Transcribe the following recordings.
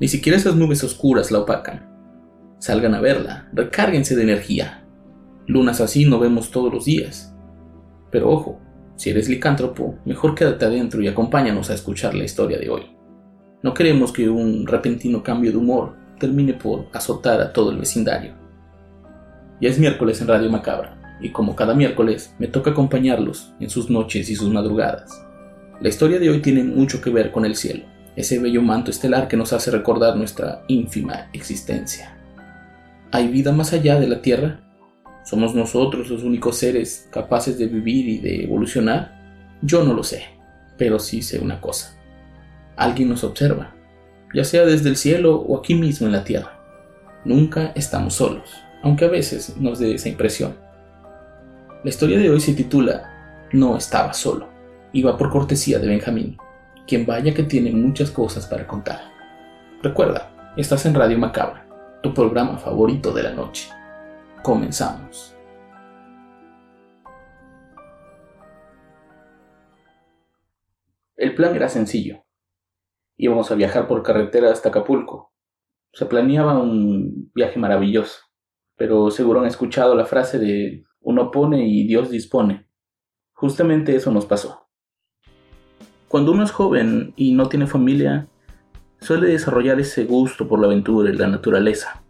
Ni siquiera esas nubes oscuras la opacan. Salgan a verla, recárguense de energía. Lunas así no vemos todos los días. Pero ojo, si eres licántropo, mejor quédate adentro y acompáñanos a escuchar la historia de hoy. No queremos que un repentino cambio de humor termine por azotar a todo el vecindario. Ya es miércoles en Radio Macabra, y como cada miércoles, me toca acompañarlos en sus noches y sus madrugadas. La historia de hoy tiene mucho que ver con el cielo, ese bello manto estelar que nos hace recordar nuestra ínfima existencia. ¿Hay vida más allá de la Tierra? ¿Somos nosotros los únicos seres capaces de vivir y de evolucionar? Yo no lo sé, pero sí sé una cosa. Alguien nos observa, ya sea desde el cielo o aquí mismo en la Tierra. Nunca estamos solos, aunque a veces nos dé esa impresión. La historia de hoy se titula No estaba solo y va por cortesía de Benjamín quien vaya que tiene muchas cosas para contar. Recuerda, estás en Radio Macabra, tu programa favorito de la noche. Comenzamos. El plan era sencillo. Íbamos a viajar por carretera hasta Acapulco. Se planeaba un viaje maravilloso, pero seguro han escuchado la frase de uno pone y Dios dispone. Justamente eso nos pasó. Cuando uno es joven y no tiene familia, suele desarrollar ese gusto por la aventura y la naturaleza.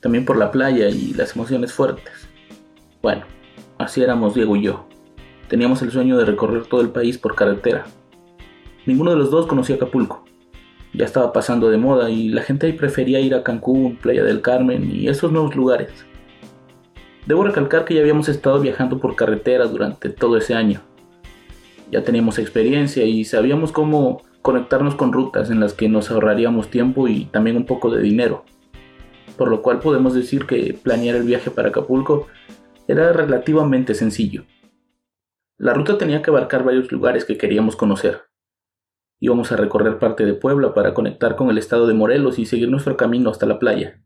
También por la playa y las emociones fuertes. Bueno, así éramos Diego y yo. Teníamos el sueño de recorrer todo el país por carretera. Ninguno de los dos conocía Acapulco. Ya estaba pasando de moda y la gente ahí prefería ir a Cancún, Playa del Carmen y esos nuevos lugares. Debo recalcar que ya habíamos estado viajando por carretera durante todo ese año ya teníamos experiencia y sabíamos cómo conectarnos con rutas en las que nos ahorraríamos tiempo y también un poco de dinero. Por lo cual podemos decir que planear el viaje para Acapulco era relativamente sencillo. La ruta tenía que abarcar varios lugares que queríamos conocer. Íbamos a recorrer parte de Puebla para conectar con el estado de Morelos y seguir nuestro camino hasta la playa.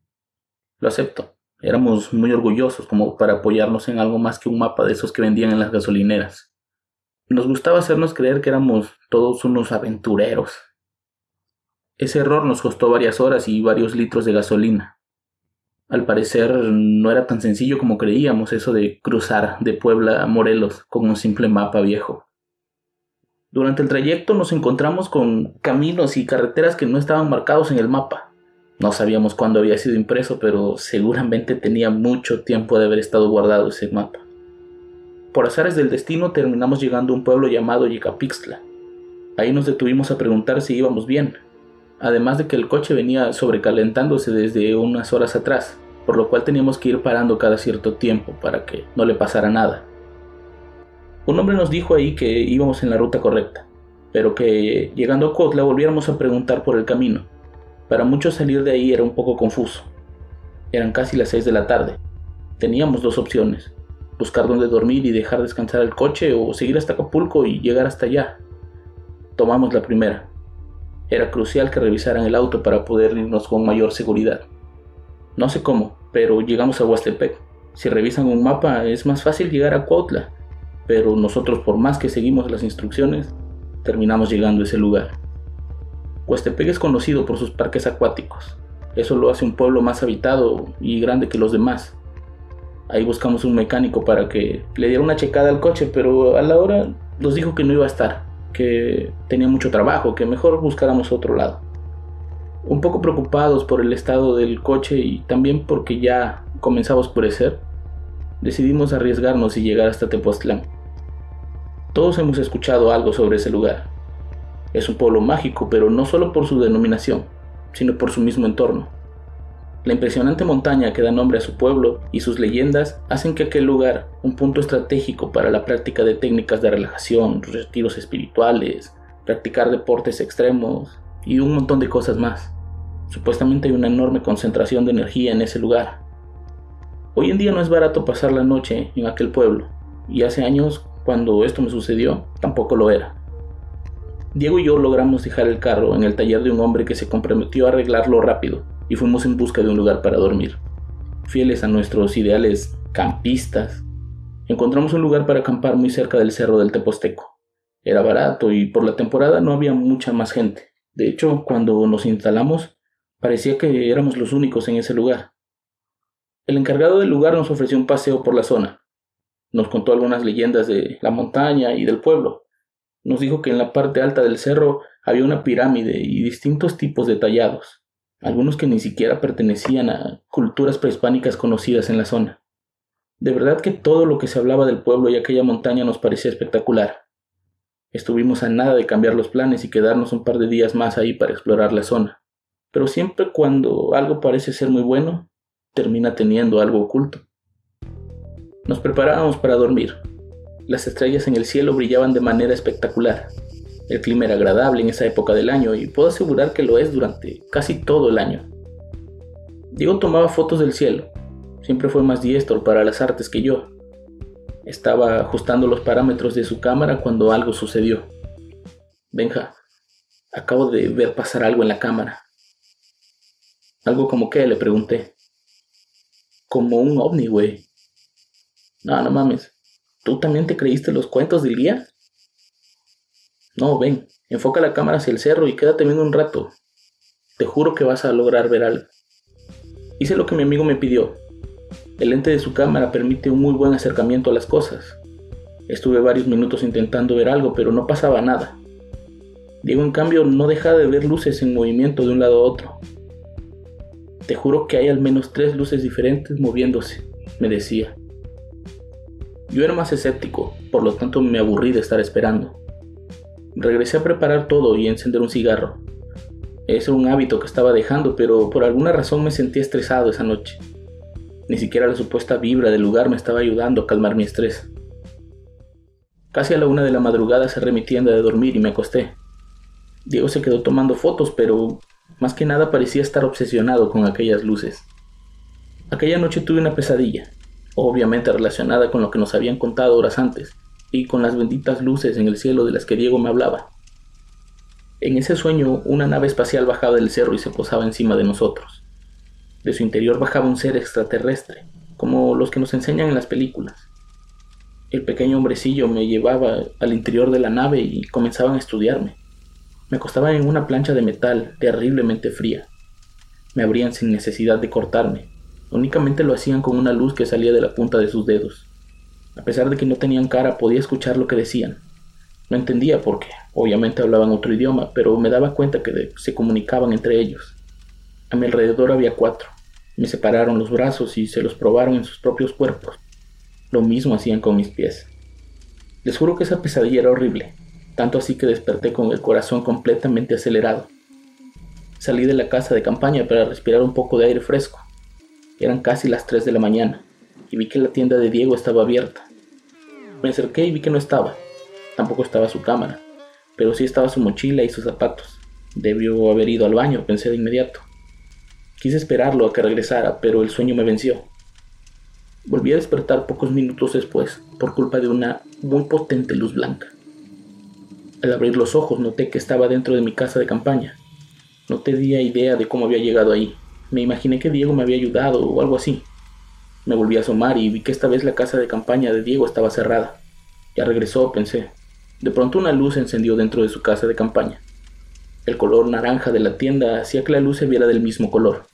Lo acepto. Éramos muy orgullosos como para apoyarnos en algo más que un mapa de esos que vendían en las gasolineras. Nos gustaba hacernos creer que éramos todos unos aventureros. Ese error nos costó varias horas y varios litros de gasolina. Al parecer no era tan sencillo como creíamos eso de cruzar de Puebla a Morelos con un simple mapa viejo. Durante el trayecto nos encontramos con caminos y carreteras que no estaban marcados en el mapa. No sabíamos cuándo había sido impreso, pero seguramente tenía mucho tiempo de haber estado guardado ese mapa. Por azares del destino terminamos llegando a un pueblo llamado Yecapixtla. Ahí nos detuvimos a preguntar si íbamos bien, además de que el coche venía sobrecalentándose desde unas horas atrás, por lo cual teníamos que ir parando cada cierto tiempo para que no le pasara nada. Un hombre nos dijo ahí que íbamos en la ruta correcta, pero que llegando a Cotla volviéramos a preguntar por el camino. Para muchos salir de ahí era un poco confuso. Eran casi las 6 de la tarde. Teníamos dos opciones, buscar dónde dormir y dejar descansar el coche o seguir hasta Acapulco y llegar hasta allá. Tomamos la primera. Era crucial que revisaran el auto para poder irnos con mayor seguridad. No sé cómo, pero llegamos a Huastepec. Si revisan un mapa es más fácil llegar a Cuautla, pero nosotros por más que seguimos las instrucciones, terminamos llegando a ese lugar. Huastepec es conocido por sus parques acuáticos. Eso lo hace un pueblo más habitado y grande que los demás. Ahí buscamos un mecánico para que le diera una checada al coche, pero a la hora nos dijo que no iba a estar, que tenía mucho trabajo, que mejor buscáramos otro lado. Un poco preocupados por el estado del coche y también porque ya comenzaba a oscurecer, decidimos arriesgarnos y llegar hasta Tepoztlán. Todos hemos escuchado algo sobre ese lugar. Es un pueblo mágico, pero no solo por su denominación, sino por su mismo entorno. La impresionante montaña que da nombre a su pueblo y sus leyendas hacen que aquel lugar, un punto estratégico para la práctica de técnicas de relajación, retiros espirituales, practicar deportes extremos y un montón de cosas más, Supuestamente hay una enorme concentración de energía en ese lugar. Hoy en día no es barato pasar la noche en aquel pueblo, y hace años, cuando esto me sucedió, tampoco lo era. Diego y yo logramos dejar el carro en el taller de un hombre que se comprometió a arreglarlo rápido y fuimos en busca de un lugar para dormir. Fieles a nuestros ideales campistas, encontramos un lugar para acampar muy cerca del cerro del Teposteco. Era barato y por la temporada no había mucha más gente. De hecho, cuando nos instalamos, parecía que éramos los únicos en ese lugar. El encargado del lugar nos ofreció un paseo por la zona. Nos contó algunas leyendas de la montaña y del pueblo, nos dijo que en la parte alta del cerro había una pirámide y distintos tipos de tallados, algunos que ni siquiera pertenecían a culturas prehispánicas conocidas en la zona. De verdad que todo lo que se hablaba del pueblo y aquella montaña nos parecía espectacular. Estuvimos a nada de cambiar los planes y quedarnos un par de días más ahí para explorar la zona. Pero siempre cuando algo parece ser muy bueno, termina teniendo algo oculto. Nos preparábamos para dormir, las estrellas en el cielo brillaban de manera espectacular. El clima era agradable en esa época del año y puedo asegurar que lo es durante casi todo el año. Diego tomaba fotos del cielo. Siempre fue más diestro para las artes que yo. Estaba ajustando los parámetros de su cámara cuando algo sucedió. Benja, acabo de ver pasar algo en la cámara. ¿Algo como qué? Le pregunté. Como un ovni, güey. No, no mames. ¿Tú también te creíste los cuentos del guía? No, ven, enfoca la cámara hacia el cerro y quédate viendo un rato. Te juro que vas a lograr ver algo. Hice lo que mi amigo me pidió. El lente de su cámara permite un muy buen acercamiento a las cosas. Estuve varios minutos intentando ver algo, pero no pasaba nada. Diego, en cambio, no dejaba de ver luces en movimiento de un lado a otro. Te juro que hay al menos tres luces diferentes moviéndose, me decía. Yo era más escéptico, por lo tanto me aburrí de estar esperando. Regresé a preparar todo y encender un cigarro. Era un hábito que estaba dejando, pero por alguna razón me sentí estresado esa noche. Ni siquiera la supuesta vibra del lugar me estaba ayudando a calmar mi estrés. Casi a la una de la madrugada cerré mi tienda de dormir y me acosté. Diego se quedó tomando fotos, pero más que nada parecía estar obsesionado con aquellas luces. Aquella noche tuve una pesadilla obviamente relacionada con lo que nos habían contado horas antes, y con las benditas luces en el cielo de las que Diego me hablaba. En ese sueño, una nave espacial bajaba del cerro y se posaba encima de nosotros. De su interior bajaba un ser extraterrestre, como los que nos enseñan en las películas. El pequeño hombrecillo me llevaba al interior de la nave y comenzaban a estudiarme. Me acostaban en una plancha de metal terriblemente fría. Me abrían sin necesidad de cortarme, Únicamente lo hacían con una luz que salía de la punta de sus dedos. A pesar de que no tenían cara, podía escuchar lo que decían. No entendía por qué, obviamente hablaban otro idioma, pero me daba cuenta que se comunicaban entre ellos. A mi alrededor había cuatro. Me separaron los brazos y se los probaron en sus propios cuerpos. Lo mismo hacían con mis pies. Les juro que esa pesadilla era horrible, tanto así que desperté con el corazón completamente acelerado. Salí de la casa de campaña para respirar un poco de aire fresco. Eran casi las 3 de la mañana y vi que la tienda de Diego estaba abierta. Me acerqué y vi que no estaba. Tampoco estaba su cámara, pero sí estaba su mochila y sus zapatos. Debió haber ido al baño, pensé de inmediato. Quise esperarlo a que regresara, pero el sueño me venció. Volví a despertar pocos minutos después por culpa de una muy potente luz blanca. Al abrir los ojos noté que estaba dentro de mi casa de campaña. No tenía idea de cómo había llegado ahí, me imaginé que Diego me había ayudado o algo así. Me volví a asomar y vi que esta vez la casa de campaña de Diego estaba cerrada. Ya regresó, pensé. De pronto una luz se encendió dentro de su casa de campaña. El color naranja de la tienda hacía que la luz se viera del mismo color.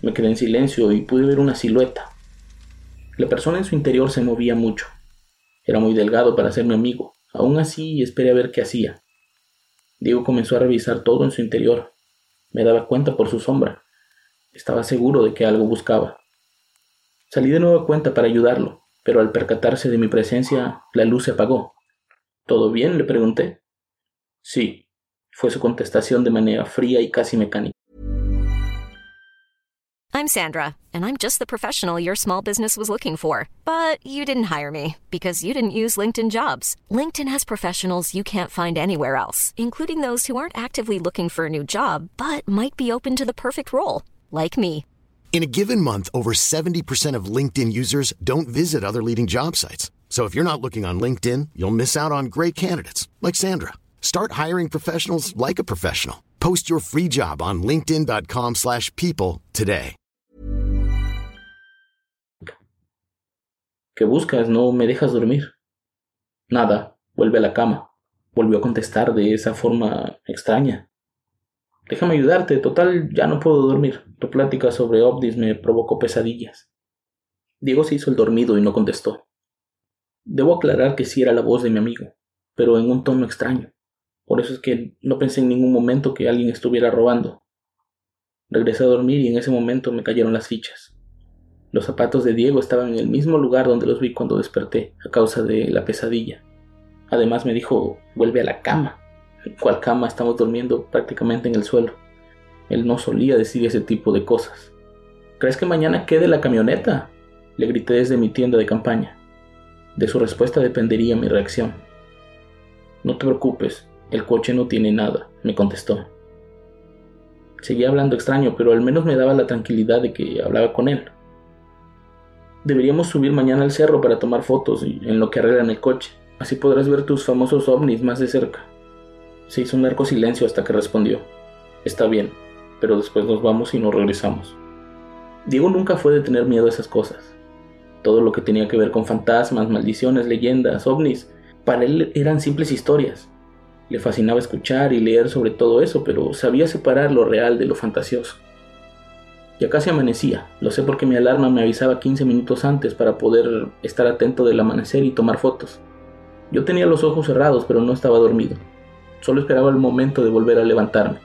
Me quedé en silencio y pude ver una silueta. La persona en su interior se movía mucho. Era muy delgado para ser mi amigo. Aún así esperé a ver qué hacía. Diego comenzó a revisar todo en su interior. Me daba cuenta por su sombra. Estaba seguro de que algo buscaba. Salí de nuevo a cuenta para ayudarlo, pero al percatarse de mi presencia, la luz se apagó. ¿Todo bien? le pregunté. Sí, fue su contestación de manera fría y casi mecánica. I'm Sandra, and I'm just the professional your small business was looking for. But you didn't hire me because you didn't use LinkedIn jobs. LinkedIn has professionals you can't find anywhere else, including those who aren't actively looking for a new job but might be open to the perfect role, like me. In a given month, over 70% of LinkedIn users don't visit other leading job sites. So if you're not looking on LinkedIn, you'll miss out on great candidates like Sandra. Start hiring professionals like a professional. Post your free job on linkedin.com/people today. ¿Qué buscas? No me dejas dormir. Nada, vuelve a la cama. Volvió a contestar de esa forma extraña. Déjame ayudarte, total, ya no puedo dormir. Tu plática sobre ovnis me provocó pesadillas. Diego se hizo el dormido y no contestó. Debo aclarar que sí era la voz de mi amigo, pero en un tono extraño. Por eso es que no pensé en ningún momento que alguien estuviera robando. Regresé a dormir y en ese momento me cayeron las fichas. Los zapatos de Diego estaban en el mismo lugar donde los vi cuando desperté, a causa de la pesadilla. Además me dijo, vuelve a la cama. ¿Cuál cama? Estamos durmiendo prácticamente en el suelo. Él no solía decir ese tipo de cosas. ¿Crees que mañana quede la camioneta? Le grité desde mi tienda de campaña. De su respuesta dependería mi reacción. No te preocupes, el coche no tiene nada, me contestó. Seguía hablando extraño, pero al menos me daba la tranquilidad de que hablaba con él. Deberíamos subir mañana al cerro para tomar fotos y en lo que arreglan el coche. Así podrás ver tus famosos ovnis más de cerca. Se hizo un largo silencio hasta que respondió. Está bien, pero después nos vamos y nos regresamos. Diego nunca fue de tener miedo a esas cosas. Todo lo que tenía que ver con fantasmas, maldiciones, leyendas, ovnis, para él eran simples historias. Le fascinaba escuchar y leer sobre todo eso, pero sabía separar lo real de lo fantasioso. Ya casi amanecía, lo sé porque mi alarma me avisaba 15 minutos antes para poder estar atento del amanecer y tomar fotos. Yo tenía los ojos cerrados, pero no estaba dormido. Solo esperaba el momento de volver a levantarme.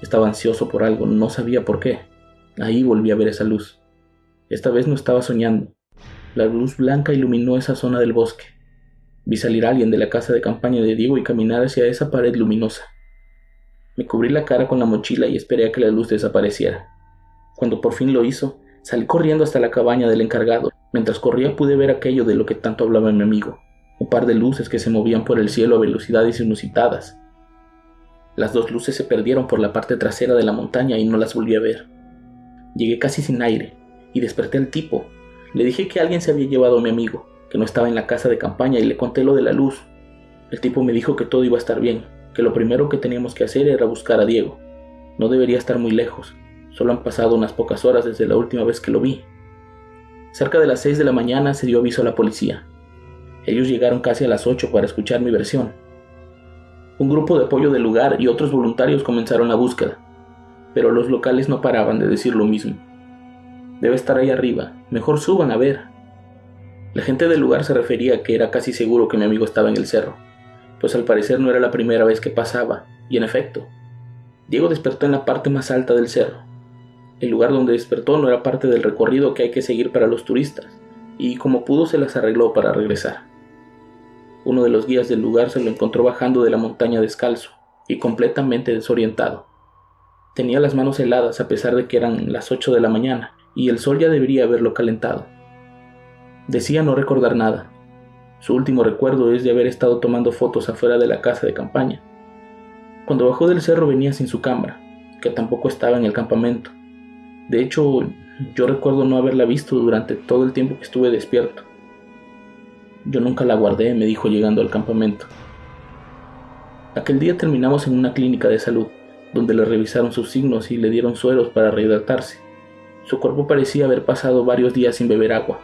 Estaba ansioso por algo, no sabía por qué. Ahí volví a ver esa luz. Esta vez no estaba soñando. La luz blanca iluminó esa zona del bosque. Vi salir a alguien de la casa de campaña de Diego y caminar hacia esa pared luminosa. Me cubrí la cara con la mochila y esperé a que la luz desapareciera. Cuando por fin lo hizo, salí corriendo hasta la cabaña del encargado. Mientras corría pude ver aquello de lo que tanto hablaba mi amigo, un par de luces que se movían por el cielo a velocidades inusitadas. Las dos luces se perdieron por la parte trasera de la montaña y no las volví a ver. Llegué casi sin aire y desperté al tipo. Le dije que alguien se había llevado a mi amigo, que no estaba en la casa de campaña y le conté lo de la luz. El tipo me dijo que todo iba a estar bien, que lo primero que teníamos que hacer era buscar a Diego. No debería estar muy lejos, solo han pasado unas pocas horas desde la última vez que lo vi. Cerca de las 6 de la mañana se dio aviso a la policía. Ellos llegaron casi a las 8 para escuchar mi versión. Un grupo de apoyo del lugar y otros voluntarios comenzaron la búsqueda, pero los locales no paraban de decir lo mismo. Debe estar ahí arriba, mejor suban a ver, la gente del lugar se refería a que era casi seguro que mi amigo estaba en el cerro, pues al parecer no era la primera vez que pasaba, y en efecto, Diego despertó en la parte más alta del cerro. El lugar donde despertó no era parte del recorrido que hay que seguir para los turistas, y como pudo se las arregló para regresar. Uno de los guías del lugar se lo encontró bajando de la montaña descalzo y completamente desorientado. Tenía las manos heladas a pesar de que eran las 8 de la mañana y el sol ya debería haberlo calentado. Decía no recordar nada. Su último recuerdo es de haber estado tomando fotos afuera de la casa de campaña. Cuando bajó del cerro venía sin su cámara, que tampoco estaba en el campamento. De hecho, yo recuerdo no haberla visto durante todo el tiempo que estuve despierto. Yo nunca la guardé, me dijo llegando al campamento. Aquel día terminamos en una clínica de salud, donde le revisaron sus signos y le dieron sueros para rehidratarse. Su cuerpo parecía haber pasado varios días sin beber agua,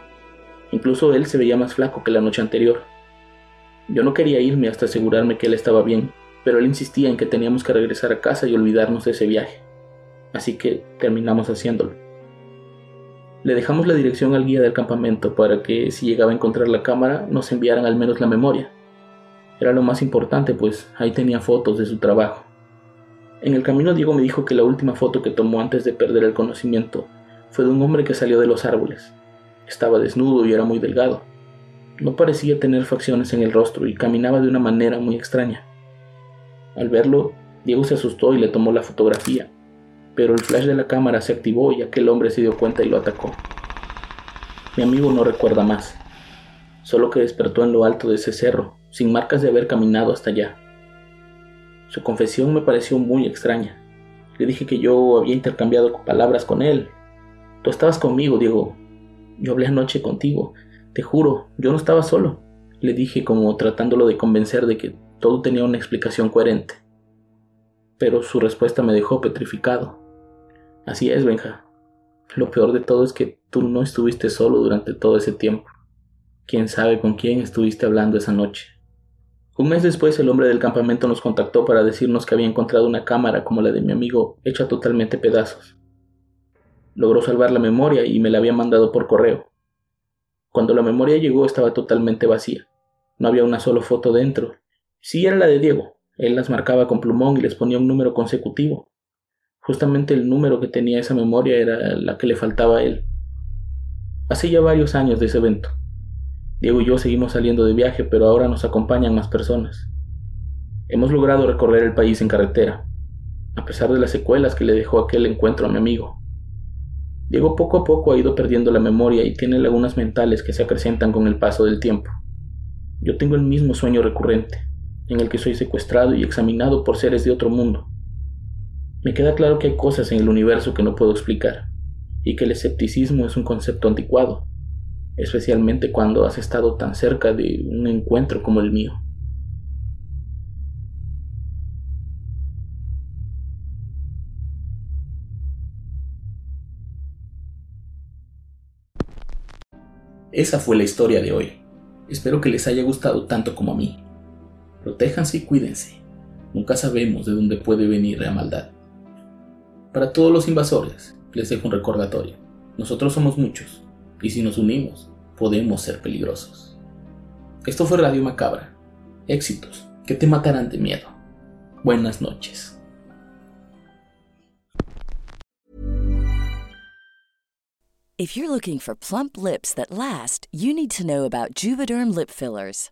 Incluso él se veía más flaco que la noche anterior. Yo no quería irme hasta asegurarme que él estaba bien, pero él insistía en que teníamos que regresar a casa y olvidarnos de ese viaje. Así que terminamos haciéndolo. Le dejamos la dirección al guía del campamento para que si llegaba a encontrar la cámara nos enviaran al menos la memoria. Era lo más importante, pues ahí tenía fotos de su trabajo. En el camino Diego me dijo que la última foto que tomó antes de perder el conocimiento fue de un hombre que salió de los árboles, estaba desnudo y era muy delgado. No parecía tener facciones en el rostro y caminaba de una manera muy extraña. Al verlo, Diego se asustó y le tomó la fotografía, pero el flash de la cámara se activó y aquel hombre se dio cuenta y lo atacó. Mi amigo no recuerda más, solo que despertó en lo alto de ese cerro, sin marcas de haber caminado hasta allá. Su confesión me pareció muy extraña. Le dije que yo había intercambiado palabras con él. Tú estabas conmigo, Diego. Yo hablé anoche contigo. Te juro, yo no estaba solo. Le dije como tratándolo de convencer de que todo tenía una explicación coherente. Pero su respuesta me dejó petrificado. Así es, Benja. Lo peor de todo es que tú no estuviste solo durante todo ese tiempo. Quién sabe con quién estuviste hablando esa noche. Un mes después el hombre del campamento nos contactó para decirnos que había encontrado una cámara como la de mi amigo hecha totalmente pedazos. Logró salvar la memoria y me la había mandado por correo. Cuando la memoria llegó estaba totalmente vacía. No había una sola foto dentro. Sí era la de Diego. Él las marcaba con plumón y les ponía un número consecutivo. Justamente el número que tenía esa memoria era la que le faltaba a él. Hace ya varios años de ese evento. Diego y yo seguimos saliendo de viaje, pero ahora nos acompañan más personas. Hemos logrado recorrer el país en carretera, a pesar de las secuelas que le dejó aquel encuentro a mi amigo. Diego poco a poco ha ido perdiendo la memoria y tiene lagunas mentales que se acrecentan con el paso del tiempo. Yo tengo el mismo sueño recurrente, en el que soy secuestrado y examinado por seres de otro mundo. Me queda claro que hay cosas en el universo que no puedo explicar, y que el escepticismo es un concepto anticuado, especialmente cuando has estado tan cerca de un encuentro como el mío. Esa fue la historia de hoy. Espero que les haya gustado tanto como a mí. Protéjanse y cuídense. Nunca sabemos de dónde puede venir la maldad. Para todos los invasores, les dejo un recordatorio. Nosotros somos muchos, y si nos unimos, podemos ser peligrosos. Esto fue Radio Macabra. Éxitos que te matarán de miedo. Buenas noches. If you're looking for plump lips that last, you need to know about Juvederm lip fillers.